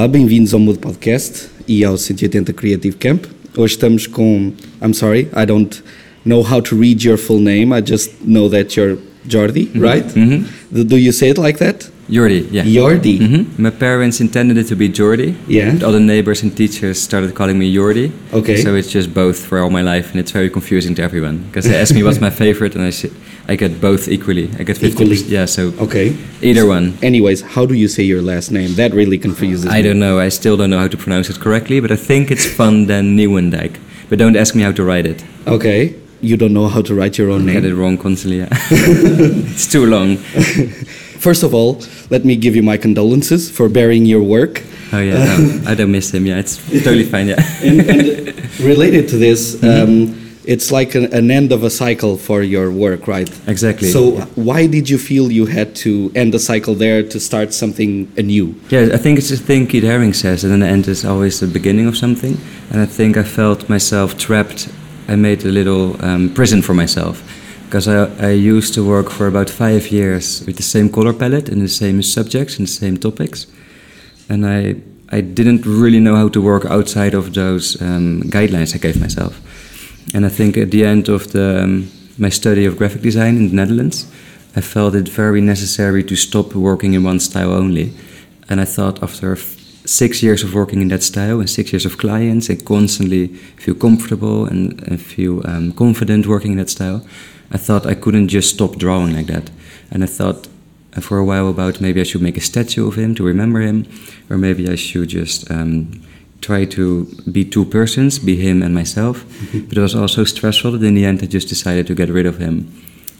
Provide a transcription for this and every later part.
Olá, bem-vindos ao Mood Podcast e ao 180 Creative Camp. Hoje estamos com. I'm sorry, I don't know how to read your full name. I just know that you're Jordi, Mm-hmm. right? Do- Do you say it like that? Jordi, yeah. Jordi. hmm My parents intended it to be Jordi. Yeah. But all the neighbors and teachers started calling me Jordi. Okay. So it's just both for all my life, and it's very confusing to everyone because they ask me what's my favorite, and I say, I get both equally. I get 50 Equally. Yeah. So Okay. either one. Anyways, how do you say your last name? That really confuses me. I don't know. I still don't know how to pronounce it correctly, but I think it's Van den Nieuwendijk. But don't ask me how to write it. Okay. You don't know how to write your own I get name. it wrong constantly. Yeah. it's too long. First of all, let me give you my condolences for burying your work. Oh yeah. No, I don't miss him. Yeah, it's totally fine. Yeah. and, and related to this, um, it's like an, an end of a cycle for your work, right? Exactly. So, why did you feel you had to end the cycle there to start something anew? Yeah, I think it's the thing Keith Haring says, and then the end is always the beginning of something. And I think I felt myself trapped. I made a little um, prison for myself because I, I used to work for about five years with the same color palette and the same subjects and the same topics. And I, I didn't really know how to work outside of those um, guidelines I gave myself. And I think at the end of the, um, my study of graphic design in the Netherlands, I felt it very necessary to stop working in one style only. And I thought after six years of working in that style and six years of clients and constantly feel comfortable and, and feel um, confident working in that style, I thought I couldn't just stop drawing like that. And I thought for a while about maybe I should make a statue of him to remember him, or maybe I should just um, try to be two persons, be him and myself. but it was also stressful that in the end I just decided to get rid of him.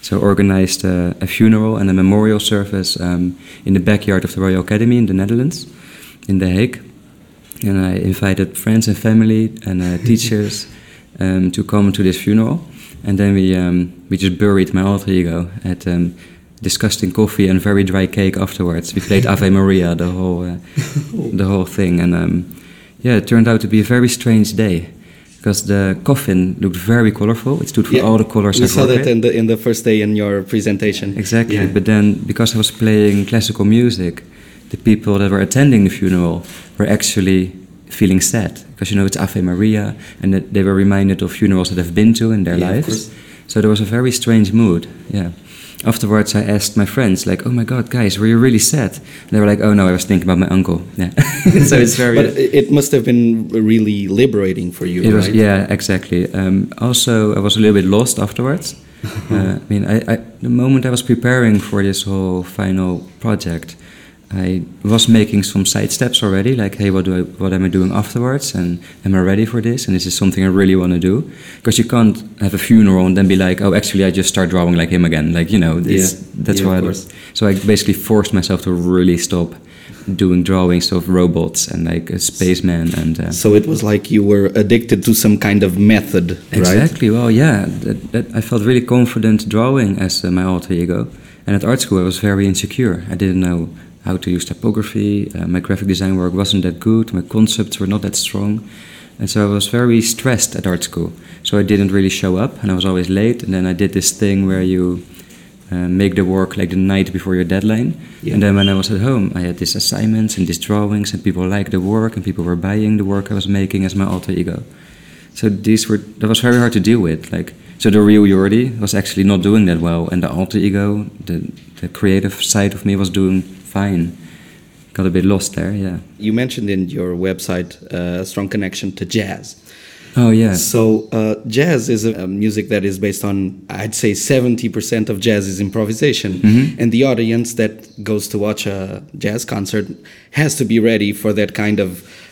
So I organized a, a funeral and a memorial service um, in the backyard of the Royal Academy in the Netherlands, in The Hague. And I invited friends and family and uh, teachers um, to come to this funeral. And then we, um, we just buried my alter ego at um, disgusting coffee and very dry cake afterwards. We played Ave Maria, the whole, uh, the whole thing. And um, yeah, it turned out to be a very strange day. Because the coffin looked very colorful. It stood for all the colors we saw that in the in the first day in your presentation. Exactly. Yeah. But then, because I was playing classical music, the people that were attending the funeral were actually feeling sad because you know it's Ave Maria, and that they were reminded of funerals that they've been to in their Yeah, lives. So there was a very strange mood. Yeah. Afterwards, I asked my friends, like, "Oh my God, guys, were you really sad?" And they were like, "Oh no, I was thinking about my uncle." Yeah. so it's very. but it must have been really liberating for you, It was right? yeah, exactly. Um, also, I was a little bit lost afterwards. uh, I mean, I, I, the moment I was preparing for this whole final project, I was making some side steps already. Like, hey, what do I, what am I doing afterwards? And am I ready for this? And is this something I really want to do? Because you can't have a funeral and then be like, oh, actually, I just start drawing like him again. Like, you know, Yeah. that's Yeah, why. I, so I basically forced myself to really stop doing drawings of robots and like a spaceman and. Uh, So it was like you were addicted to some kind of method, right? Exactly. Well, yeah, that, that I felt really confident drawing as uh, my alter ego. And at art school, I was very insecure. I didn't know how to use typography. Uh, my graphic design work wasn't that good. My concepts were not that strong. And so I was very stressed at art school. So I didn't really show up, and I was always late. And then I did this thing where you uh, make the work like the night before your deadline. Yeah. And then when I was at home, I had these assignments and these drawings, and people liked the work, and people were buying the work I was making as my alter ego. So these were that was very hard to deal with. Like so, the real Jordi was actually not doing that well, and the alter ego, the the creative side of me, was doing fine. Got a bit lost there, yeah. You mentioned in your website uh, a strong connection to jazz. Oh yeah, So uh, jazz is a, music that is based on, I'd say, seventy percent of jazz is improvisation, Mm-hmm. and the audience that goes to watch a jazz concert has to be ready for that kind of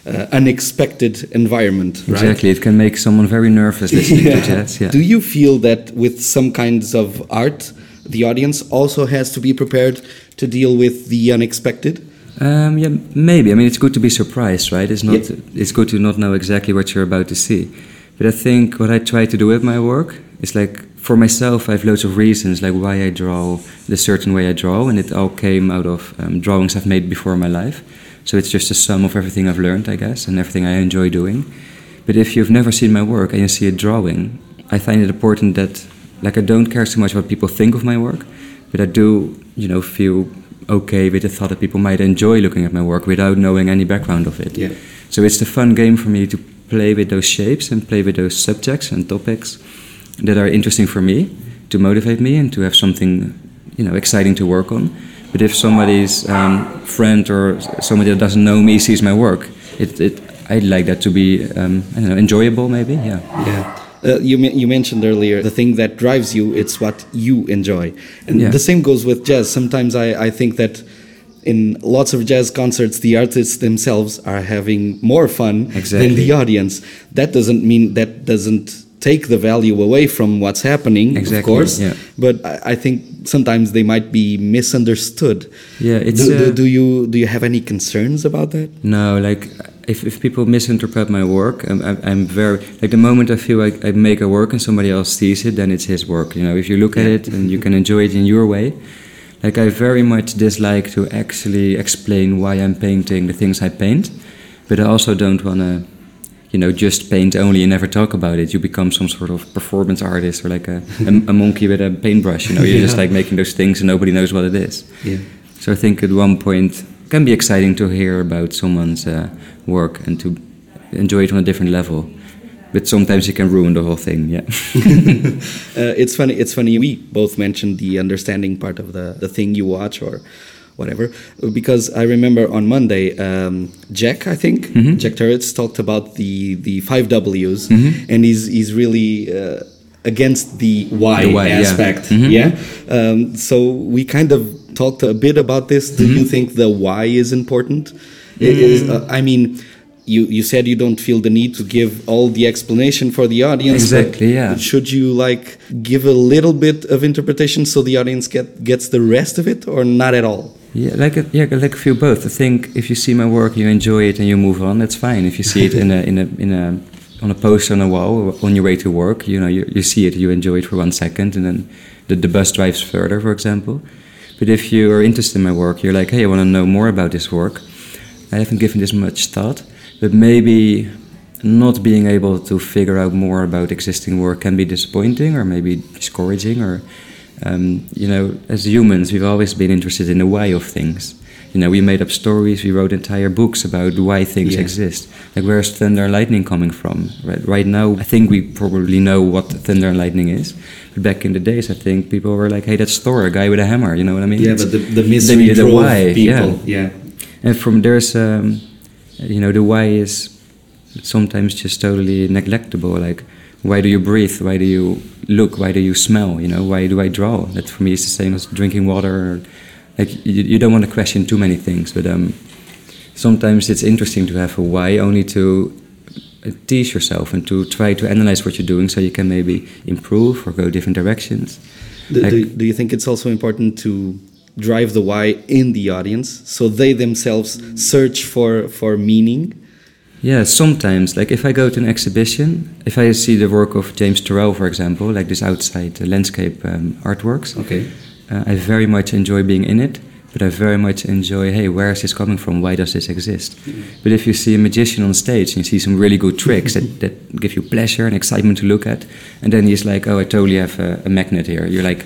uh, unexpected environment, right? exactly. It can make someone very nervous listening to jazz. Yeah. Do you feel that with some kinds of art, the audience also has to be prepared to deal with the unexpected? Um, yeah, maybe. I mean, it's good to be surprised, right? It's not. Yeah. It's good to not know exactly what you're about to see. But I think what I try to do with my work is like for myself, I have loads of reasons like why I draw the certain way I draw, and it all came out of um, drawings I've made before in my life. So it's just a sum of everything I've learned, I guess, and everything I enjoy doing. But if you've never seen my work and you see a drawing, I find it important that, like, I don't care so much what people think of my work, but I do, you know, feel okay with the thought that people might enjoy looking at my work without knowing any background of it. Yeah. So it's the fun game for me to play with those shapes and play with those subjects and topics that are interesting for me to motivate me and to have something you know exciting to work on. But if somebody's um, friend or somebody that doesn't know me sees my work, it, it I'd like that to be um, I don't know enjoyable maybe yeah yeah. Uh, you you mentioned earlier the thing that drives you it's what you enjoy and Yeah. the same goes with jazz sometimes I, I think that in lots of jazz concerts the artists themselves are having more fun than the audience that doesn't mean that doesn't take the value away from what's happening exactly. of course yeah. but I, I think sometimes they might be misunderstood Yeah, it's, do, do, uh, do you do you have any concerns about that No, like if, if people misinterpret my work, I'm, I'm, very like the moment I feel like I make a work and somebody else sees it, then it's his work. You know, if you look at it and you can enjoy it in your way, like I very much dislike to actually explain why I'm painting the things I paint, but I also don't want to, you know, just paint only and never talk about it. You become some sort of performance artist or like a, a, a monkey with a paintbrush. You know, you're just like making those things and nobody knows what it is. yeah So I think at one point can be exciting to hear about someone's uh, work and to enjoy it on a different level. But sometimes it can ruin the whole thing. Yeah. uh, it's funny. It's funny. We both mentioned the understanding part of the the thing you watch or whatever, because I remember on Monday, um, Jack, I think Mm-hmm. Jack Turrets talked about the the five Ws, Mm-hmm. and he's he's really. Uh, against the why, The why, yeah. aspect Mhm. yeah, Um, so we kind of talked a bit about this do Mm-hmm. you think the why is important It is, Mm. uh, i mean you, you said you don't feel the need to give all the explanation for the audience Exactly, yeah. should you like give a little bit of interpretation so the audience get gets the rest of it or not at all Yeah, like a, yeah, like a few both. I think if you see my work, you enjoy it, and you move on. That's fine. If you see it in a in a in a on a poster on a wall on your way to work, you know, you, you see it, you enjoy it for one second, and then the, the bus drives further, for example. But if you are interested in my work, you're like, hey, I want to know more about this work. I haven't given this much thought, but maybe not being able to figure out more about existing work can be disappointing or maybe discouraging or um, you know as humans we've always been interested in the why of things you know we made up stories we wrote entire books about why things Yeah. exist. Like where's thunder and lightning coming from? Right, right now i think we probably know what thunder and lightning is but back in the days i think people were like hey that's thor a guy with a hammer you know what i mean? Yeah It's- but the, the mystery a drove why, people yeah. and from there's um, you know the why is sometimes just totally neglectable like why do you breathe? Why do you look? Why do you smell? You know why do i draw? That for me is the same as drinking water or, like you, you don't want to question too many things but um, sometimes it's interesting to have a why only to uh, tease yourself and to try to analyze what you're doing so you can maybe improve or go different directions Do, Like- do, do you think it's also important to drive the why in the audience so they themselves search for for meaning? Yeah, sometimes. Like if I go to an exhibition, if I see the work of James Turrell, for example, like this outside uh, landscape um, artworks, Okay. Uh, I very much enjoy being in it. But I very much enjoy, hey, where is this coming from? Why does this exist? But if you see a magician on stage and you see some really good tricks that, that give you pleasure and excitement to look at, and then he's like, oh, I totally have a, a magnet here. You're like,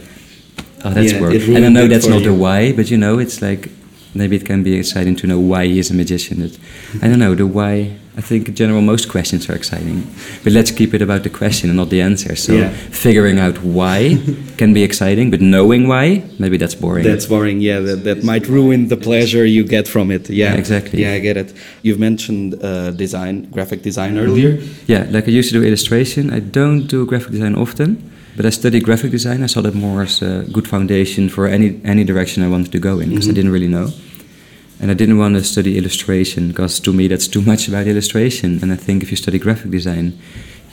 oh, that's Yeah, work. And I know that's not you. the why, but you know, it's like maybe it can be exciting to know why he is a magician. That, I don't know the why. I think in general most questions are exciting, but let's keep it about the question and not the answer. So Yeah. figuring out why can be exciting, but knowing why maybe that's boring. That's boring. Yeah, that, that might ruin the pleasure you get from it. Yeah, Yeah, exactly. Yeah, I get it. You've mentioned uh, design, graphic design earlier. Yeah, like I used to do illustration. I don't do graphic design often, but I studied graphic design. I saw that more as a good foundation for any any direction I wanted to go in because I didn't really know. And I didn't want to study illustration because to me that's too much about illustration. And I think if you study graphic design,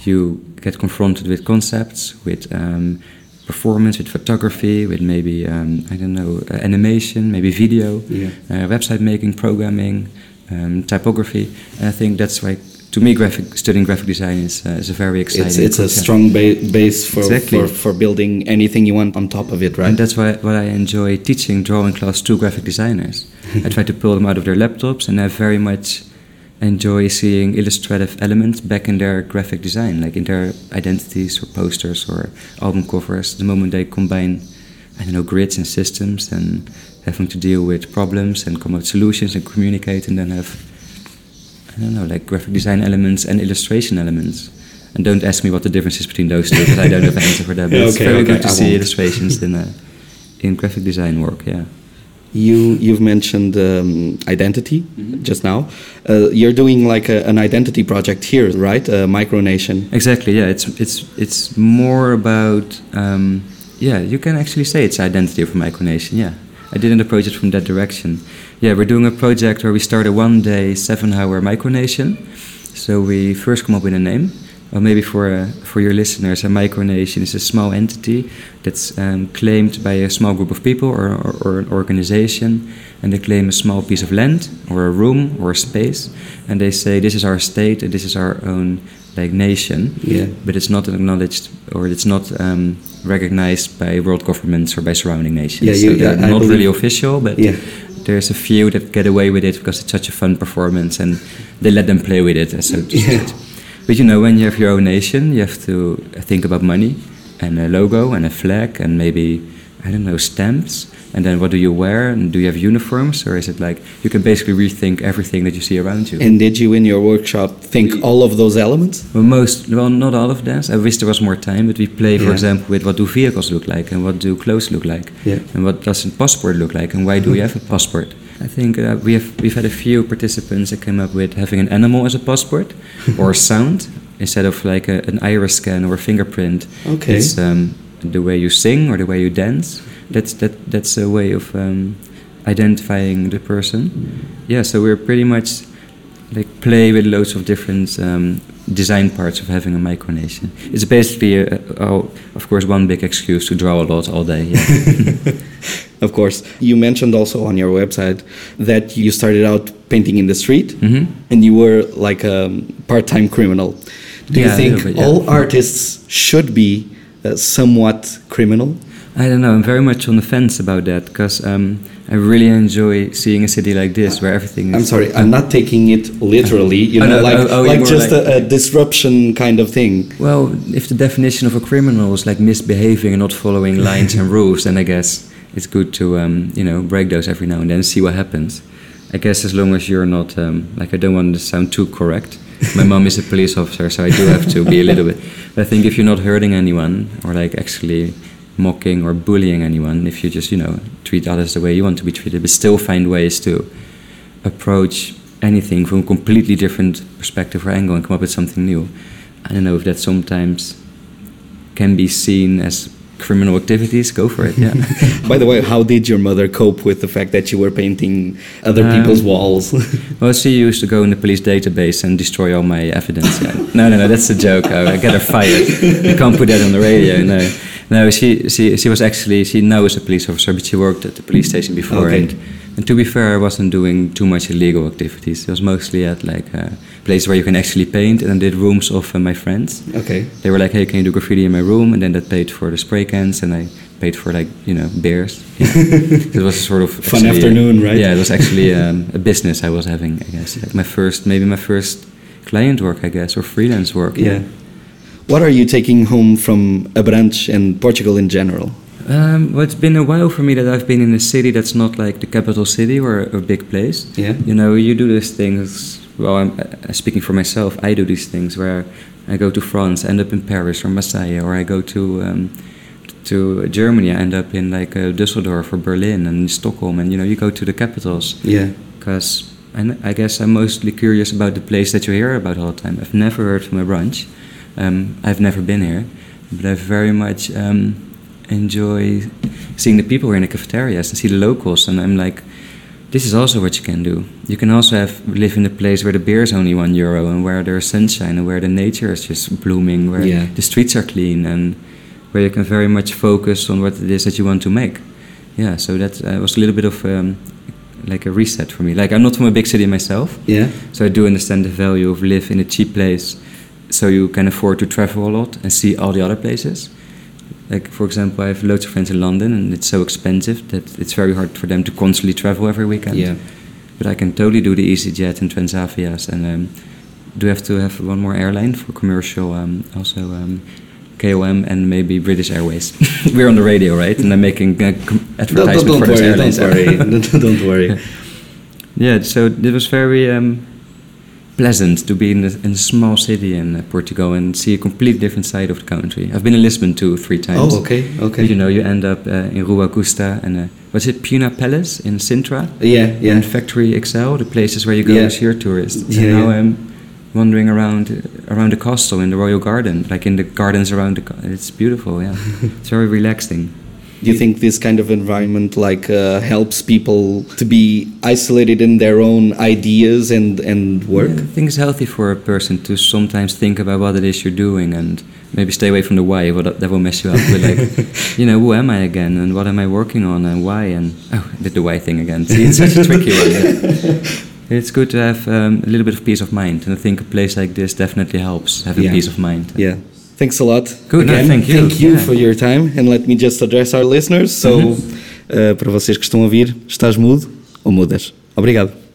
you get confronted with concepts, with um, performance, with photography, with maybe um, I don't know uh, animation, maybe video, Yeah. uh, website making, programming, um, typography. And I think that's why, to me, graphic studying graphic design is, uh, is a very exciting. It's it's a strong ba- base for, Exactly. for for building anything you want on top of it, right? And that's why what I enjoy teaching drawing class to graphic designers. I try to pull them out of their laptops, and I very much enjoy seeing illustrative elements back in their graphic design, like in their identities or posters or album covers. The moment they combine, I don't know, grids and systems, and having to deal with problems and come up with solutions and communicate, and then have I don't know, like graphic design elements and illustration elements. And don't ask me what the difference is between those two, because I don't have an answer for that. But Yeah, it's very okay, good to I see won't. illustrations in uh, in graphic design work. Yeah. You you've mentioned um, identity Mm-hmm. just now. Uh, you're doing like a, an identity project here, right? Uh, Micronation. Exactly. Yeah. It's it's it's more about um, yeah. You can actually say it's identity of a micronation. Yeah. I didn't approach it from that direction. Yeah, we're doing a project where we start a one-day, seven-hour micronation. So we first come up with a name. Well, maybe for uh, for your listeners, a micronation is a small entity that's um, claimed by a small group of people or, or, or an organization, and they claim a small piece of land or a room or a space, and they say this is our state and this is our own like nation. Yeah. But it's not acknowledged or it's not um, recognized by world governments or by surrounding nations. Yeah, you- so they're I- not really official, but Yeah. there's a few that get away with it because it's such a fun performance and they let them play with it, so to Yeah. speak. But you know, when you have your own nation, you have to think about money and a logo and a flag and maybe, I don't know, stamps. And then what do you wear? And do you have uniforms? Or is it like you can basically rethink everything that you see around you? And did you in your workshop think all of those elements? Well, most, well, not all of that. I wish there was more time, but we play, for Yeah. example, with what do vehicles look like and what do clothes look like, Yeah. and what does a passport look like, and why do we have a passport? I think uh, we have we've had a few participants that came up with having an animal as a passport, or a sound instead of like a, an iris scan or a fingerprint. Okay. It's um, the way you sing or the way you dance. That's that that's a way of um, identifying the person. Yeah, so we're pretty much like play with loads of different um, design parts of having a micronation. It's basically, a, a, oh, of course, one big excuse to draw a lot all day. Yeah. Of course. You mentioned also on your website that you started out painting in the street Mhm. and you were like a part time criminal. Do Yeah, you think bit, yeah. all artists should be uh, somewhat criminal? I don't know. I'm very much on the fence about that because um, I really enjoy seeing a city like this where everything. Is I'm sorry, I'm not taking it literally, you Oh, know, no, like, oh, oh, like just like- a, a disruption kind of thing. Well, if the definition of a criminal is like misbehaving and not following lines and rules, then I guess it's good to um, you know break those every now and then and see what happens. I guess as long as you're not um, like I don't want to sound too correct. My mom is a police officer, so I do have to be a little bit. But I think if you're not hurting anyone or like actually mocking or bullying anyone, if you just you know treat others the way you want to be treated, but still find ways to approach anything from a completely different perspective or angle and come up with something new. I don't know if that sometimes can be seen as criminal activities. Go for it, yeah. By the way, how did your mother cope with the fact that you were painting other Um, people's walls? well, she used to go in the police database and destroy all my evidence. Yeah. No, no, no, that's a joke. I, I get her fired. You can't put that on the radio. No, no. She, she, she was actually she now is a police officer, but she worked at the police station before. Okay. And, and to be fair, I wasn't doing too much illegal activities. It was mostly at like a place where you can actually paint, and I did rooms of uh, my friends. okay. They were like, "Hey, can you do graffiti in my room?" And then that paid for the spray cans, and I paid for like you know beers. It was a sort of Fun uh, afternoon, right? Yeah, it was actually um, a business I was having. I guess like my first, maybe my first client work, I guess, or freelance work. Yeah. What are you taking home from Abrantes and Portugal in general? Um, well, it's been a while for me that I've been in a city that's not like the capital city or a big place. Yeah. You know, you do these things. Well, I'm uh, speaking for myself. I do these things where I go to France, end up in Paris or Marseille, or I go to um, to Germany, I end up in like uh, Düsseldorf or Berlin and Stockholm, and you know, you go to the capitals Yeah. because I guess I'm mostly curious about the place that you hear about all the time. I've never heard from Abrantes. Um, I've never been here, but I've very much um, enjoy seeing the people here in the cafeterias and see the locals. And I'm like, this is also what you can do. You can also have live in a place where the beer is only one euro and where there's sunshine and where the nature is just blooming, where Yeah. the streets are clean and where you can very much focus on what it is that you want to make. Yeah, so that uh, was a little bit of um, like a reset for me. Like I'm not from a big city myself, Yeah. so I do understand the value of live in a cheap place, so you can afford to travel a lot and see all the other places. Like for example, I have loads of friends in London, and it's so expensive that it's very hard for them to constantly travel every weekend. Yeah. But I can totally do the EasyJet and Transavia's, and um, do have to have one more airline for commercial um, also um, KLM and maybe British Airways. We're on the radio, right? And I'm making uh, com- Don't, advertisement don't, don't for worry, airlines. don't worry, don't, don't worry. Yeah, so it was very um, pleasant to be in a, in a small city in uh, Portugal and see a completely different side of the country. I've been in Lisbon two, or three times. Oh, okay, okay. You know, you end up uh, in Rua Augusta and uh, was it Pena Palace in Sintra? Yeah, yeah. And Factory Excel, the places where you go Yeah. as your tourist. Yeah, and now yeah. I'm wandering around uh, around the castle in the royal garden, like in the gardens around the. It's beautiful, yeah. it's very relaxing. Do you think this kind of environment like uh, helps people to be isolated in their own ideas and and work? Yeah, I think it's healthy for a person to sometimes think about what it is you're doing and maybe stay away from the why. What that will mess you up. But like, you know, who am I again, and what am I working on, and why? And oh, I did the why thing again. See, it's such a tricky one. yeah. It's good to have um, a little bit of peace of mind, and I think a place like this definitely helps having Yeah. peace of mind. Yeah. Thanks a lot. Good, no, Again, thank you. Thank you Yeah. for your time. And let me just address our listeners. So, uh, para vocês que estão a ouvir, estás mudo ou mudas? Obrigado.